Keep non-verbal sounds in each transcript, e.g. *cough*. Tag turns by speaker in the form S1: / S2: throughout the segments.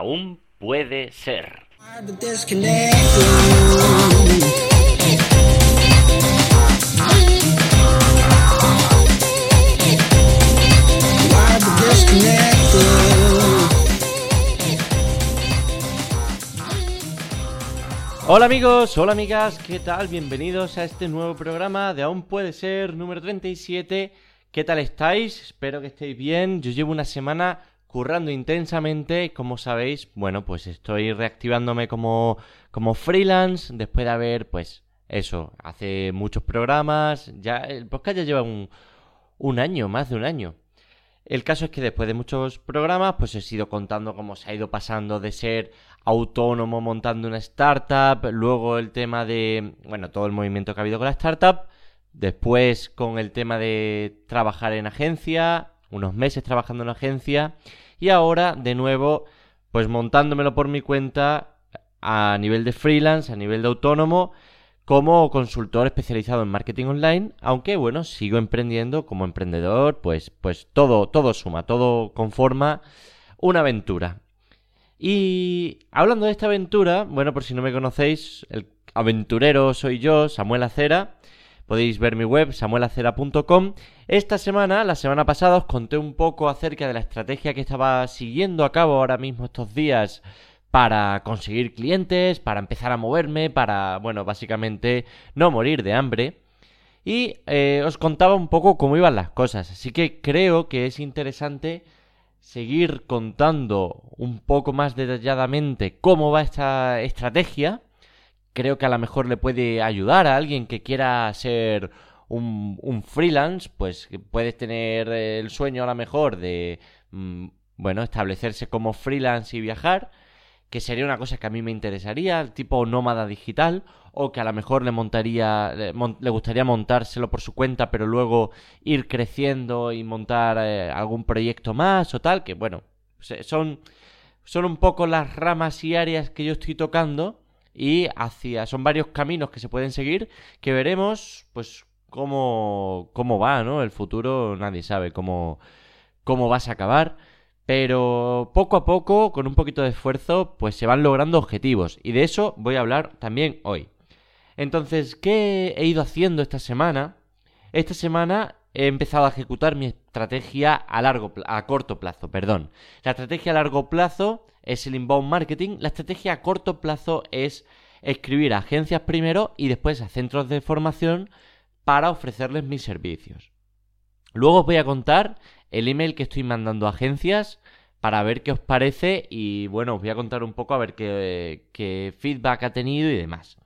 S1: aún puede ser. Hola amigos, hola amigas, ¿qué tal? Bienvenidos a este nuevo programa de Aún puede ser número 37. ¿Qué tal estáis? Espero que estéis bien. Yo llevo una semana currando intensamente, como sabéis, bueno, pues estoy reactivándome como, como freelance después de haber, pues, eso, hace muchos programas, ya el podcast ya lleva un, un año, más de un año. El caso es que después de muchos programas, pues he ido contando cómo se ha ido pasando de ser autónomo montando una startup, luego el tema de, bueno, todo el movimiento que ha habido con la startup, después con el tema de trabajar en agencia, unos meses trabajando en agencia, y ahora de nuevo, pues montándomelo por mi cuenta a nivel de freelance, a nivel de autónomo, como consultor especializado en marketing online, aunque bueno, sigo emprendiendo como emprendedor, pues, pues todo, todo suma, todo conforma una aventura. Y hablando de esta aventura, bueno, por si no me conocéis, el aventurero soy yo, Samuel Acera. Podéis ver mi web, samuelacera.com. Esta semana, la semana pasada, os conté un poco acerca de la estrategia que estaba siguiendo a cabo ahora mismo estos días para conseguir clientes, para empezar a moverme, para, bueno, básicamente no morir de hambre. Y eh, os contaba un poco cómo iban las cosas. Así que creo que es interesante seguir contando un poco más detalladamente cómo va esta estrategia, creo que a lo mejor le puede ayudar a alguien que quiera ser un, freelance, pues puedes tener el sueño a lo mejor de, mm, bueno, establecerse como freelance y viajar, que sería una cosa que a mí me interesaría, tipo nómada digital, o que a lo mejor le montaría, le, gustaría montárselo por su cuenta, pero luego ir creciendo y montar eh, algún proyecto más o tal, que bueno, son, son un poco las ramas y áreas que yo estoy tocando y hacia, son varios caminos que se pueden seguir que veremos, pues, cómo, cómo va, ¿no? El futuro nadie sabe cómo, cómo vas a acabar. Pero poco a poco, con un poquito de esfuerzo, pues se van logrando objetivos. Y de eso voy a hablar también hoy. Entonces, ¿qué he ido haciendo esta semana? Esta semana he empezado a ejecutar mi estrategia a largo a corto plazo, perdón. La estrategia a largo plazo es el inbound marketing, la estrategia a corto plazo es escribir a agencias primero y después a centros de formación para ofrecerles mis servicios. Luego os voy a contar el email que estoy mandando a agencias para ver qué os parece y bueno, os voy a contar un poco a ver qué, feedback ha tenido y demás.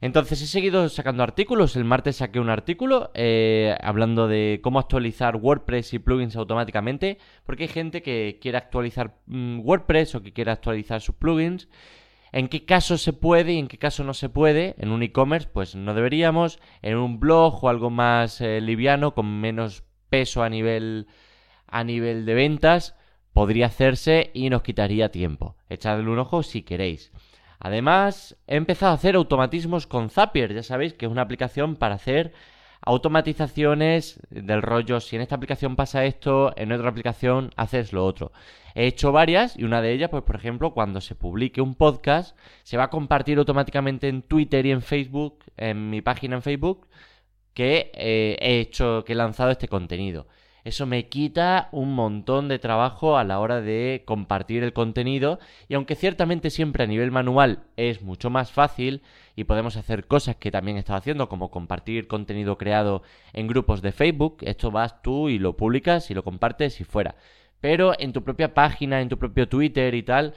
S1: Entonces he seguido sacando artículos. El martes saqué un artículo eh, hablando de cómo actualizar WordPress y plugins automáticamente. Porque hay gente que quiere actualizar mm, WordPress o que quiere actualizar sus plugins. En qué caso se puede y en qué caso no se puede. En un e-commerce, pues no deberíamos. En un blog o algo más eh, liviano, con menos peso a nivel, a nivel de ventas, podría hacerse y nos quitaría tiempo. Echadle un ojo si queréis. Además, he empezado a hacer automatismos con Zapier, ya sabéis que es una aplicación para hacer automatizaciones del rollo, si en esta aplicación pasa esto, en otra aplicación haces lo otro. He hecho varias y una de ellas, pues por ejemplo, cuando se publique un podcast, se va a compartir automáticamente en Twitter y en Facebook, en mi página en Facebook, que eh, he hecho, que he lanzado este contenido. Eso me quita un montón de trabajo a la hora de compartir el contenido y aunque ciertamente siempre a nivel manual es mucho más fácil y podemos hacer cosas que también he haciendo como compartir contenido creado en grupos de Facebook, esto vas tú y lo publicas y lo compartes y fuera. Pero en tu propia página, en tu propio Twitter y tal,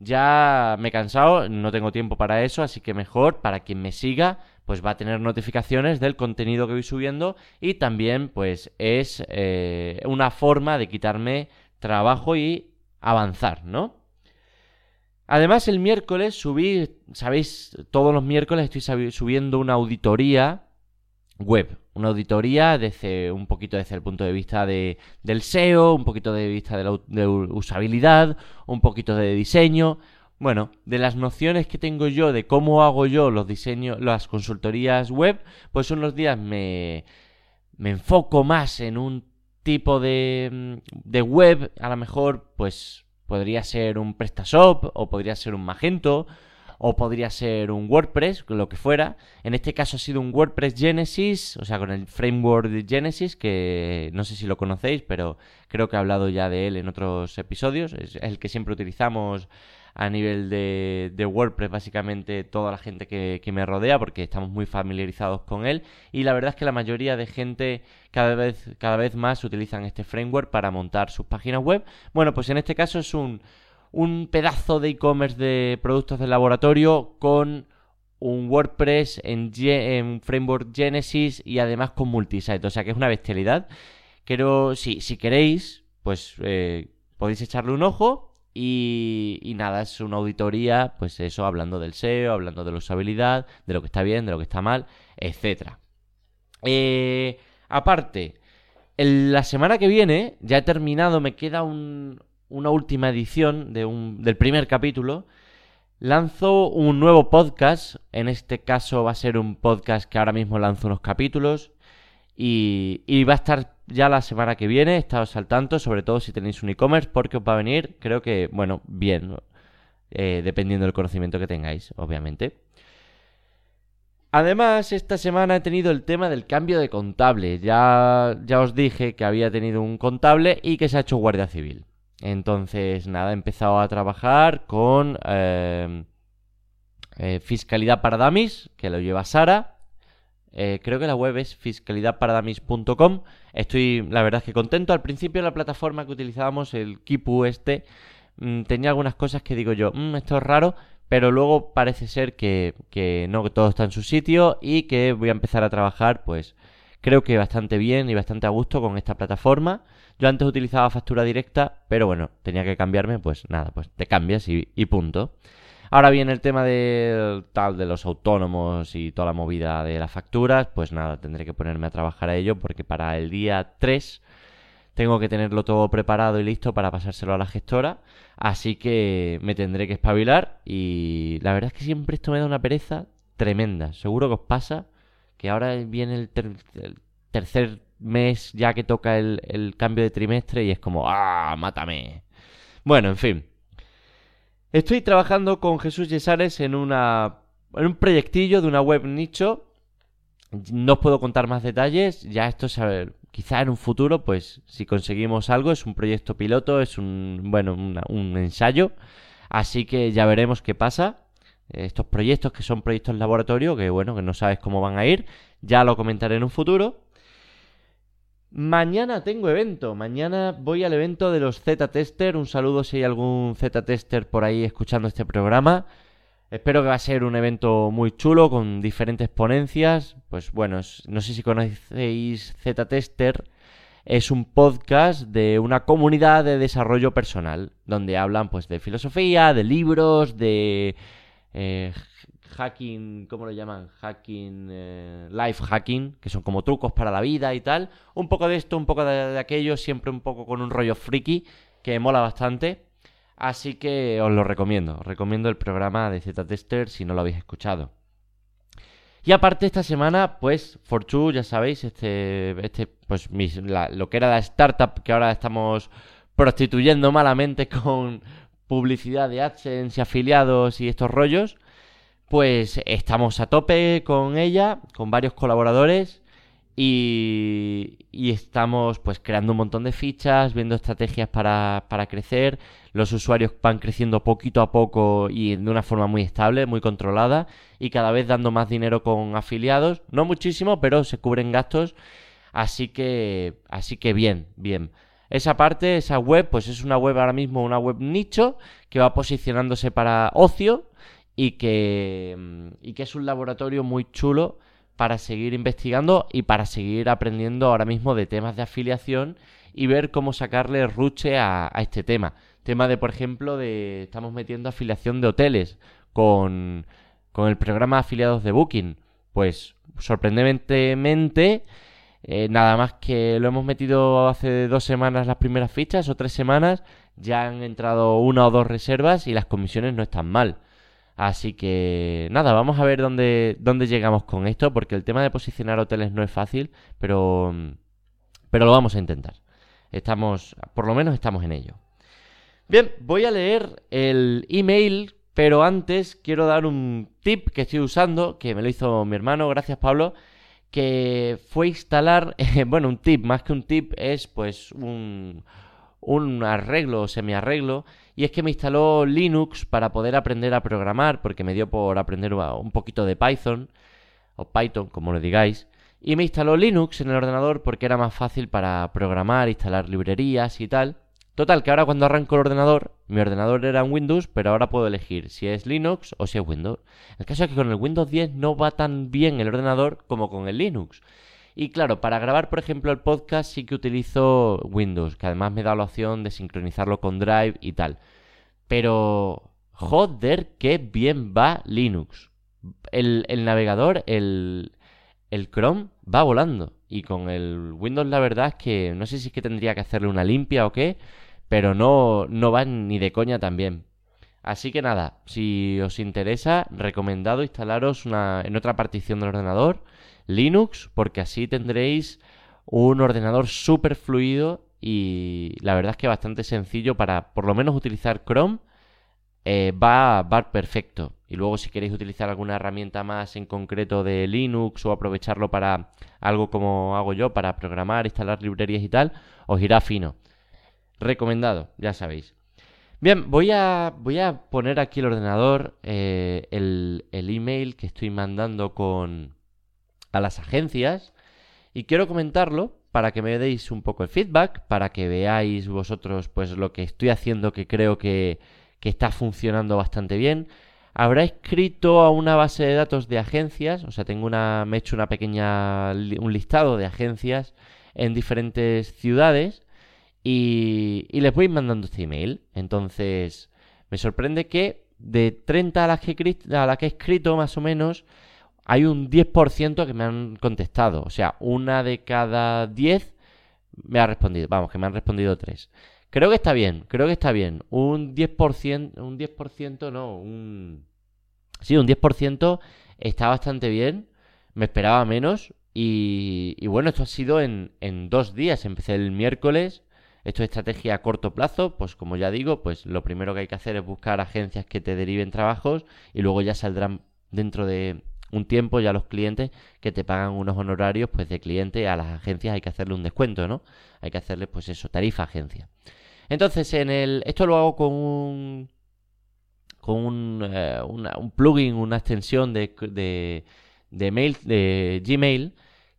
S1: ya me he cansado, no tengo tiempo para eso, así que mejor para quien me siga pues va a tener notificaciones del contenido que voy subiendo y también pues es eh, una forma de quitarme trabajo y avanzar, ¿no? Además el miércoles subí, sabéis, todos los miércoles estoy subiendo una auditoría web, una auditoría desde un poquito desde el punto de vista de, del SEO, un poquito de vista de, la, de usabilidad, un poquito de diseño, bueno, de las nociones que tengo yo de cómo hago yo los diseños, las consultorías web, pues unos días me, me enfoco más en un tipo de, de web, a lo mejor pues Podría ser un PrestaShop o podría ser un Magento o podría ser un WordPress, lo que fuera. En este caso ha sido un WordPress Genesis, o sea, con el framework de Genesis, que no sé si lo conocéis, pero creo que he hablado ya de él en otros episodios. Es el que siempre utilizamos a nivel de, de WordPress, básicamente toda la gente que, que, me rodea, porque estamos muy familiarizados con él. Y la verdad es que la mayoría de gente cada vez, cada vez más utilizan este framework para montar sus páginas web. Bueno, pues en este caso es un un pedazo de e-commerce de productos de laboratorio con un WordPress en, framework Genesis y además con multisite. O sea que es una bestialidad. Pero sí, si queréis, pues eh, podéis echarle un ojo. Y, nada, es una auditoría, pues eso, hablando del SEO, hablando de la usabilidad, de lo que está bien, de lo que está mal, etc. Eh, aparte, la semana que viene, ya he terminado, me queda un, una última edición de un, del primer capítulo, lanzo un nuevo podcast. En este caso va a ser un podcast que ahora mismo lanzo unos capítulos. Y, va a estar ya la semana que viene. Estaos al tanto, sobre todo si tenéis un e-commerce, porque os va a venir, creo que, bueno, bien. Eh, dependiendo del conocimiento que tengáis, obviamente. Además, esta semana he tenido el tema del cambio de contable. Ya, ya os dije que había tenido un contable y que se ha hecho guardia civil. Entonces, nada, he empezado a trabajar con eh, eh, Fiscalidad para Damis, que lo lleva Sara. Eh, creo que la web es fiscalidadparadamis.com. Estoy, la verdad es que contento. Al principio la plataforma que utilizábamos, el Kipu este, mm, tenía algunas cosas que digo yo, mm, esto es raro, pero luego parece ser que, que no, que todo está en su sitio y que voy a empezar a trabajar, pues creo que bastante bien y bastante a gusto con esta plataforma. Yo antes utilizaba factura directa, pero bueno, tenía que cambiarme, pues nada, pues te cambias y, punto. Ahora viene el tema del tal de los autónomos y toda la movida de las facturas, pues nada, tendré que ponerme a trabajar a ello porque para el día 3 tengo que tenerlo todo preparado y listo para pasárselo a la gestora, así que me tendré que espabilar y la verdad es que siempre esto me da una pereza tremenda. Seguro que os pasa que ahora viene el, el tercer mes ya que toca el, cambio de trimestre y es como, ¡ah, mátame! Bueno, en fin. Estoy trabajando con Jesús Yesares en, una, en un proyectillo de una web nicho. No os puedo contar más detalles. Ya esto es, quizá en un futuro, pues si conseguimos algo, es un proyecto piloto, es un, bueno, un ensayo. Así que ya veremos qué pasa. Estos proyectos que son proyectos laboratorio, que bueno, que no sabes cómo van a ir, ya lo comentaré en un futuro. Mañana tengo evento. Mañana voy al evento de los Z-Tester. Un saludo si hay algún Z-Tester por ahí escuchando este programa. Espero que va a ser un evento muy chulo con diferentes ponencias. Pues bueno, no sé si conocéis Z-Tester. Es un podcast de una comunidad de desarrollo personal donde hablan pues de filosofía, de libros, de eh, hacking, ¿cómo lo llaman? Hacking, eh, life hacking, que son como trucos para la vida y tal. Un poco de esto, un poco de, aquello, siempre un poco con un rollo friki, que mola bastante. Así que os lo recomiendo, os recomiendo el programa de Z-Tester si no lo habéis escuchado. Y aparte esta semana, pues, Fortune, ya sabéis, este, este pues, lo que era la startup que ahora estamos prostituyendo malamente *laughs* con publicidad de AdSense y afiliados y estos rollos, pues estamos a tope con ella, con varios colaboradores y, estamos pues creando un montón de fichas, viendo estrategias para, para, crecer. Los usuarios van creciendo poquito a poco y de una forma muy estable, muy controlada y cada vez dando más dinero con afiliados. No muchísimo, pero se cubren gastos. Así que, así que bien, bien. Esa parte, esa web, pues es una web ahora mismo, una web nicho que va posicionándose para ocio y que, mm, y que es un laboratorio muy chulo para seguir investigando y para seguir aprendiendo ahora mismo de temas de afiliación y ver cómo sacarle ruche a, este tema. Tema de, por ejemplo, de estamos metiendo afiliación de hoteles con, con el programa afiliados de Booking. Pues sorprendentemente, eh, nada más que lo hemos metido hace dos semanas las primeras fichas o tres semanas, ya han entrado una o dos reservas y las comisiones no están mal. Así que nada, vamos a ver dónde, dónde llegamos con esto, porque el tema de posicionar hoteles no es fácil, pero, pero lo vamos a intentar. Estamos, por lo menos estamos en ello. Bien, voy a leer el email, pero antes quiero dar un tip que estoy usando, que me lo hizo mi hermano, gracias Pablo, que fue instalar, *laughs* bueno, un tip, más que un tip, es pues un, un arreglo o semi-arreglo, y es que me instaló Linux para poder aprender a programar, porque me dio por aprender un poquito de Python, o Python, como lo digáis, y me instaló Linux en el ordenador porque era más fácil para programar, instalar librerías y tal. Total, que ahora cuando arranco el ordenador, mi ordenador era en Windows, pero ahora puedo elegir si es Linux o si es Windows. El caso es que con el Windows 10 no va tan bien el ordenador como con el Linux. Y claro, para grabar, por ejemplo, el podcast sí que utilizo Windows, que además me da la opción de sincronizarlo con Drive y tal. Pero, joder, qué bien va Linux. El, navegador, el, el Chrome, va volando. Y con el Windows la verdad es que no sé si es que tendría que hacerle una limpia o qué, pero no, no van ni de coña también. Así que nada, si os interesa, recomendado instalaros una, en otra partición del ordenador Linux, porque así tendréis un ordenador súper fluido y la verdad es que bastante sencillo para por lo menos utilizar Chrome. Eh, va, va perfecto. Y luego si queréis utilizar alguna herramienta más en concreto de Linux o aprovecharlo para algo como hago yo, para programar, instalar librerías y tal, os irá fino. Recomendado, ya sabéis. Bien, voy a, voy a poner aquí el ordenador, eh, el, el, email que estoy mandando con, a las agencias y quiero comentarlo para que me deis un poco el feedback, para que veáis vosotros pues lo que estoy haciendo que creo que, que está funcionando bastante bien. Habrá escrito a una base de datos de agencias, o sea, tengo una, me he hecho una pequeña, un listado de agencias en diferentes ciudades y, les voy mandando este email. Entonces, me sorprende que de 30 a las que, a las que he escrito, más o menos, hay un 10% que me han contestado. O sea, una de cada 10 me ha respondido. Vamos, que me han respondido 3. Creo que está bien, creo que está bien. Un 10%, un 10% no, un... Sí, un 10% está bastante bien. Me esperaba menos. Y, y bueno, esto ha sido en, en dos días. Empecé el miércoles esto es estrategia a corto plazo, pues como ya digo, pues lo primero que hay que hacer es buscar agencias que te deriven trabajos y luego ya saldrán dentro de un tiempo ya los clientes que te pagan unos honorarios pues de cliente a las agencias hay que hacerle un descuento, ¿no? Hay que hacerle pues eso, tarifa agencia. Entonces, en el esto lo hago con un con un, eh, un plugin, una extensión de, de, de mail de Gmail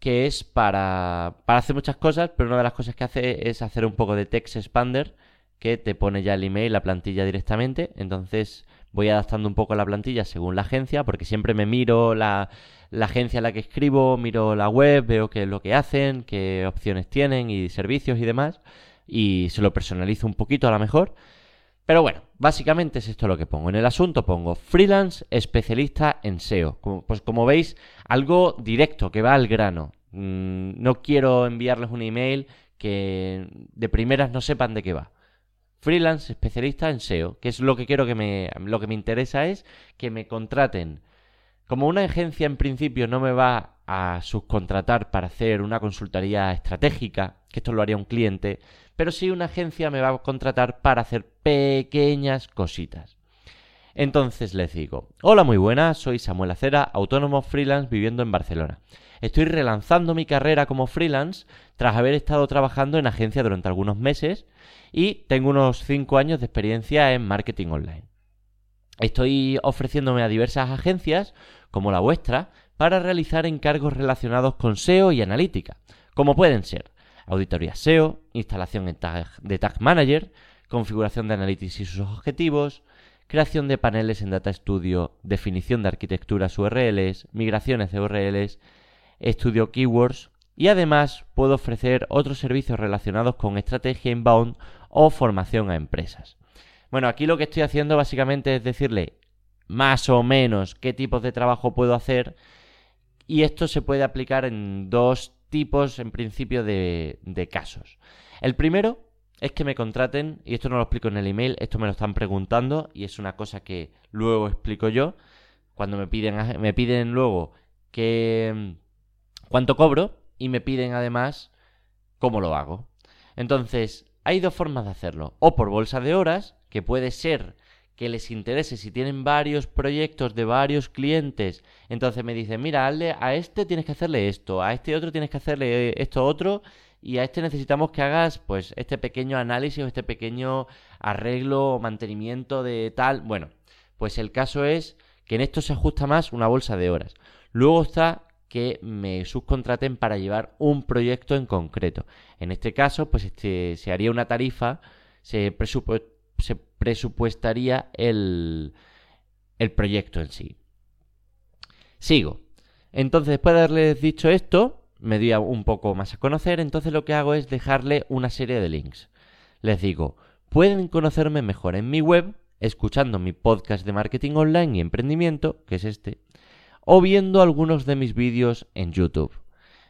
S1: que es para, para hacer muchas cosas, pero una de las cosas que hace es hacer un poco de text expander que te pone ya el email, la plantilla directamente. Entonces voy adaptando un poco la plantilla según la agencia, porque siempre me miro la, agencia en la que escribo, miro la web, veo qué es lo que hacen, qué opciones tienen y servicios y demás, y se lo personalizo un poquito a lo mejor. Pero bueno, básicamente es esto lo que pongo. En el asunto pongo freelance especialista en SEO. pues como veis, algo directo, que va al grano. Mm, no quiero enviarles un email que de primeras no sepan de qué va. Freelance especialista en SEO, que es lo que quiero que me... Lo que me interesa es que me contraten. Como una agencia en principio no me va a subcontratar para hacer una consultoría estratégica, que esto lo haría un cliente, pero sí una agencia me va a contratar para hacer pequeñas cositas. Entonces les digo, hola muy buenas, soy Samuel Acera, autónomo freelance viviendo en Barcelona. Estoy relanzando mi carrera como freelance tras haber estado trabajando en agencia durante algunos meses y tengo unos 5 años de experiencia en marketing online. Estoy ofreciéndome a diversas agencias, como la vuestra, para realizar encargos relacionados con SEO y analítica, como pueden ser auditoría SEO, instalación de Tag Manager, configuración de Analytics y sus objetivos, creación de paneles en Data Studio, definición de arquitecturas URLs, migraciones de URLs, estudio keywords y además puedo ofrecer otros servicios relacionados con estrategia inbound o formación a empresas. Bueno, aquí lo que estoy haciendo básicamente es decirle más o menos qué tipos de trabajo puedo hacer y esto se puede aplicar en dos tipos, en principio, de, casos. El primero es que me contraten, y esto no lo explico en el email, esto me lo están preguntando y es una cosa que luego explico yo. Cuando me piden, me piden luego que cuánto cobro y me piden además cómo lo hago. Entonces, hay dos formas de hacerlo. O por bolsa de horas, que puede ser que les interese si tienen varios proyectos de varios clientes. Entonces me dicen, mira, a este tienes que hacerle esto, a este otro tienes que hacerle esto otro, y a este necesitamos que hagas pues este pequeño análisis o este pequeño arreglo o mantenimiento de tal. Bueno, pues el caso es que en esto se ajusta más una bolsa de horas. Luego está que me subcontraten para llevar un proyecto en concreto. En este caso, pues este, se haría una tarifa, se, presupuestaría el, el proyecto en sí. Sigo. Entonces, después de haberles dicho esto, me doy un poco más a conocer, entonces lo que hago es dejarle una serie de links. Les digo, pueden conocerme mejor en mi web, escuchando mi podcast de marketing online y emprendimiento, que es este, o viendo algunos de mis vídeos en YouTube.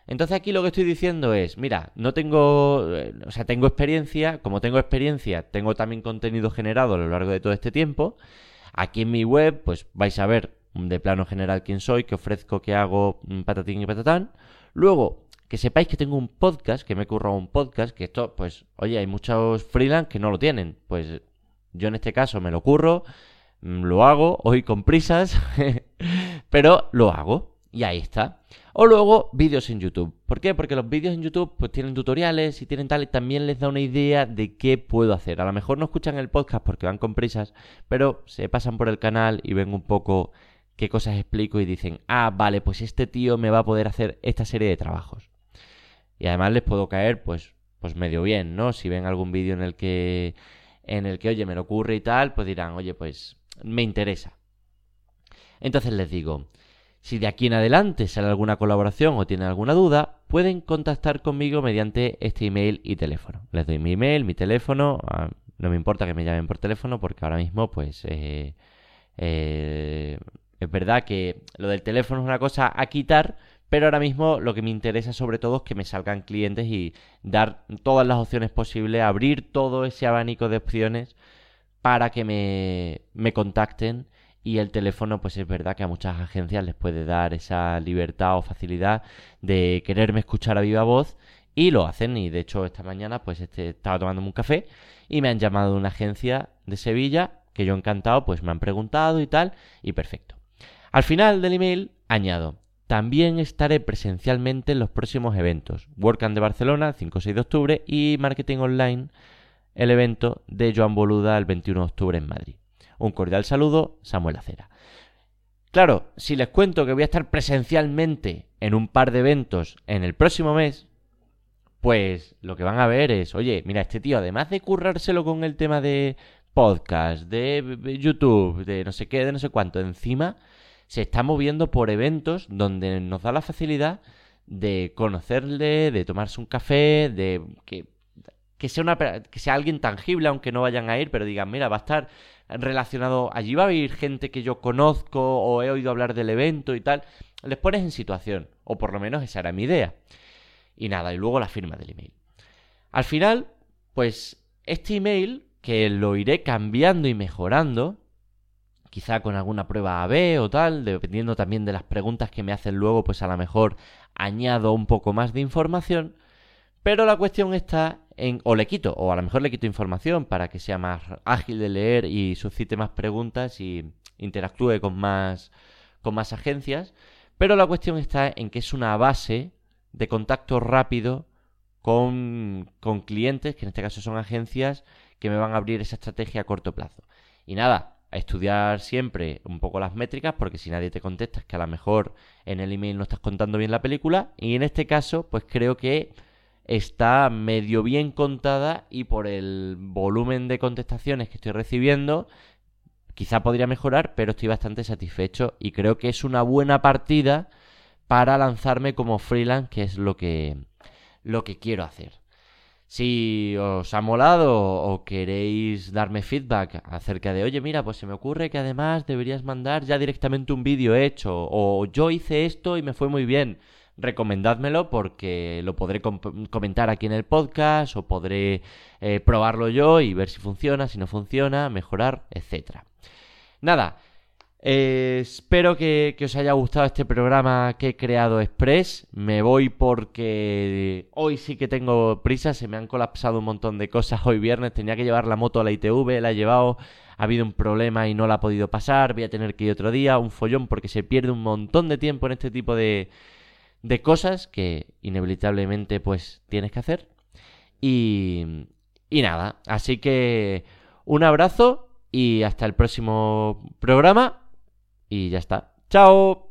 S1: Entonces aquí lo que estoy diciendo es, mira, no tengo, eh, o sea, tengo experiencia, como tengo experiencia, tengo también contenido generado a lo largo de todo este tiempo. Aquí en mi web, pues vais a ver de plano general quién soy, qué ofrezco, qué hago, mm, patatín y patatán. Luego, que sepáis que tengo un podcast, que me he currado un podcast, que esto, pues, oye, hay muchos freelance que no lo tienen. Pues yo en este caso me lo curro, Mm, lo hago, hoy con prisas, *laughs* pero lo hago. Y ahí está. O luego vídeos en YouTube. ¿Por qué? Porque los vídeos en YouTube pues tienen tutoriales y tienen tal y también les da una idea de qué puedo hacer. A lo mejor no escuchan el podcast porque van con prisas, pero se pasan por el canal y ven un poco qué cosas explico y dicen, ah, vale, pues este tío me va a poder hacer esta serie de trabajos. Y además les puedo caer pues, pues medio bien, ¿no? Si ven algún vídeo en el que en el que, oye, me lo ocurre y tal, pues dirán, oye, pues me interesa. Entonces les digo, si de aquí en adelante sale alguna colaboración o tienen alguna duda, pueden contactar conmigo mediante este email y teléfono. Les doy mi email, mi teléfono, no me importa que me llamen por teléfono porque ahora mismo pues eh, eh, es verdad que lo del teléfono es una cosa a quitar, pero ahora mismo lo que me interesa sobre todo es que me salgan clientes y dar todas las opciones posibles, abrir todo ese abanico de opciones para que me, me contacten. Y el teléfono pues es verdad que a muchas agencias les puede dar esa libertad o facilidad de quererme escuchar a viva voz. Y lo hacen. Y de hecho esta mañana pues este, estaba tomándome un café y me han llamado de una agencia de Sevilla que yo encantado pues me han preguntado y tal y perfecto. Al final del email añado también estaré presencialmente en los próximos eventos. WordCamp de Barcelona 5-6 de octubre y Marketing Online el evento de Joan Boluda el 21 de octubre en Madrid. Un cordial saludo, Samuel Acera. Claro, si les cuento que voy a estar presencialmente en un par de eventos en el próximo mes, pues lo que van a ver es, oye, mira, este tío, además de currárselo con el tema de podcast, de YouTube, de no sé qué, de no sé cuánto, encima se está moviendo por eventos donde nos da la facilidad de conocerle, de tomarse un café, de que que sea, una, que sea alguien tangible, aunque no vayan a ir, pero digan, mira, va a estar relacionado, allí va a haber gente que yo conozco o he oído hablar del evento y tal. Les pones en situación, o por lo menos esa era mi idea. Y nada, y luego la firma del email. Al final, pues este email, que lo iré cambiando y mejorando, quizá con alguna prueba AB o tal, dependiendo también de las preguntas que me hacen luego, pues a lo mejor añado un poco más de información. Pero la cuestión está o le quito, o a lo mejor le quito información para que sea más ágil de leer y suscite más preguntas y interactúe con más, con más agencias. Pero la cuestión está en que es una base de contacto rápido con, con clientes, que en este caso son agencias, que me van a abrir esa estrategia a corto plazo. Y nada, a estudiar siempre un poco las métricas, porque si nadie te contesta es que a lo mejor en el email no estás contando bien la película. Y en este caso, pues creo que está medio bien contada y por el volumen de contestaciones que estoy recibiendo, quizá podría mejorar, pero estoy bastante satisfecho y creo que es una buena partida para lanzarme como freelance, que es lo que, lo que quiero hacer. Si os ha molado o queréis darme feedback acerca de, oye, mira, pues se me ocurre que además deberías mandar ya directamente un vídeo hecho, o yo hice esto y me fue muy bien recomendádmelo porque lo podré comentar aquí en el podcast o podré eh, probarlo yo y ver si funciona, si no funciona, mejorar, etcétera. Nada, Eh, espero que, que, os haya gustado este programa que he creado Express. Me voy porque hoy sí que tengo prisa. Se me han colapsado un montón de cosas hoy viernes. Tenía que llevar la moto a la ITV, la he llevado. Ha habido un problema y no la ha podido pasar. Voy a tener que ir otro día. Un follón porque se pierde un montón de tiempo en este tipo de, de cosas que inevitablemente pues tienes que hacer. Y, y nada, así que un abrazo y hasta el próximo programa. Y ya está. ¡Chao!